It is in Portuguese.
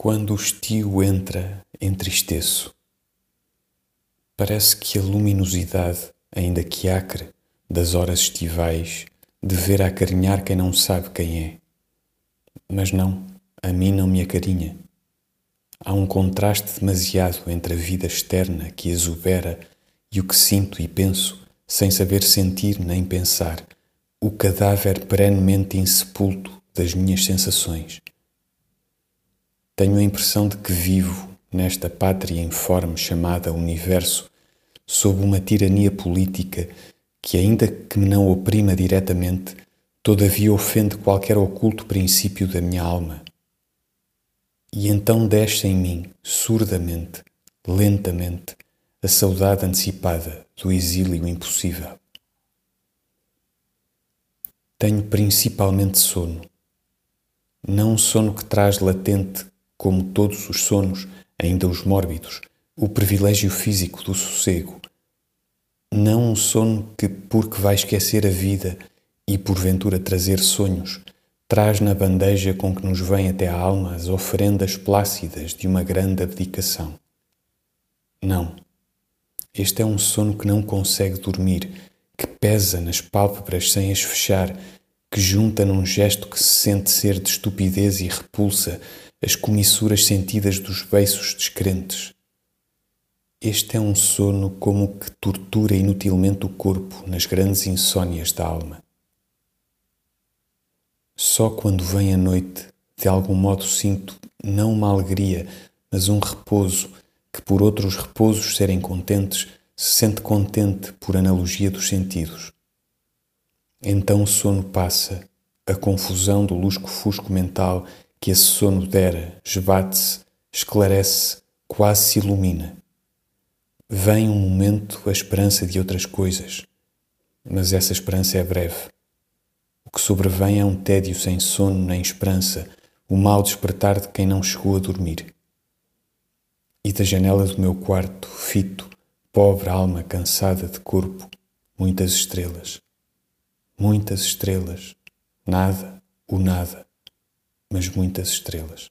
Quando o estio entra, entristeço. Parece que a luminosidade, ainda que acre, das horas estivais, dever acarinhar quem não sabe quem é. Mas não, a mim não me acarinha. Há um contraste demasiado entre a vida externa que exubera e o que sinto e penso, sem saber sentir nem pensar, o cadáver perenemente insepulto das minhas sensações. Tenho a impressão de que vivo nesta pátria informe chamada Universo, sob uma tirania política que, ainda que me não oprima diretamente, todavia ofende qualquer oculto princípio da minha alma. E então desce em mim, surdamente, lentamente, a saudade antecipada do exílio impossível. Tenho principalmente sono. Não um sono que traz latente como todos os sonos, ainda os mórbidos, o privilégio físico do sossego. Não um sono que, porque vai esquecer a vida e porventura trazer sonhos, traz na bandeja com que nos vem até a alma as oferendas plácidas de uma grande abdicação. Não. Este é um sono que não consegue dormir, que pesa nas pálpebras sem as fechar, que junta num gesto que se sente ser de estupidez e repulsa as comissuras sentidas dos beiços descrentes. Este é um sono como que tortura inutilmente o corpo nas grandes insônias da alma. Só quando vem a noite, de algum modo sinto não uma alegria, mas um repouso, que por outros repousos serem contentes, se sente contente por analogia dos sentidos. Então o sono passa, a confusão do lusco-fusco mental que esse sono dera, esbate-se, esclarece, quase se ilumina. Vem um momento a esperança de outras coisas, mas essa esperança é breve. O que sobrevém é um tédio sem sono nem esperança, o mal despertar de quem não chegou a dormir. E da janela do meu quarto, fito, pobre alma cansada de corpo, muitas estrelas. Muitas estrelas. Nada, o nada mas muitas estrelas.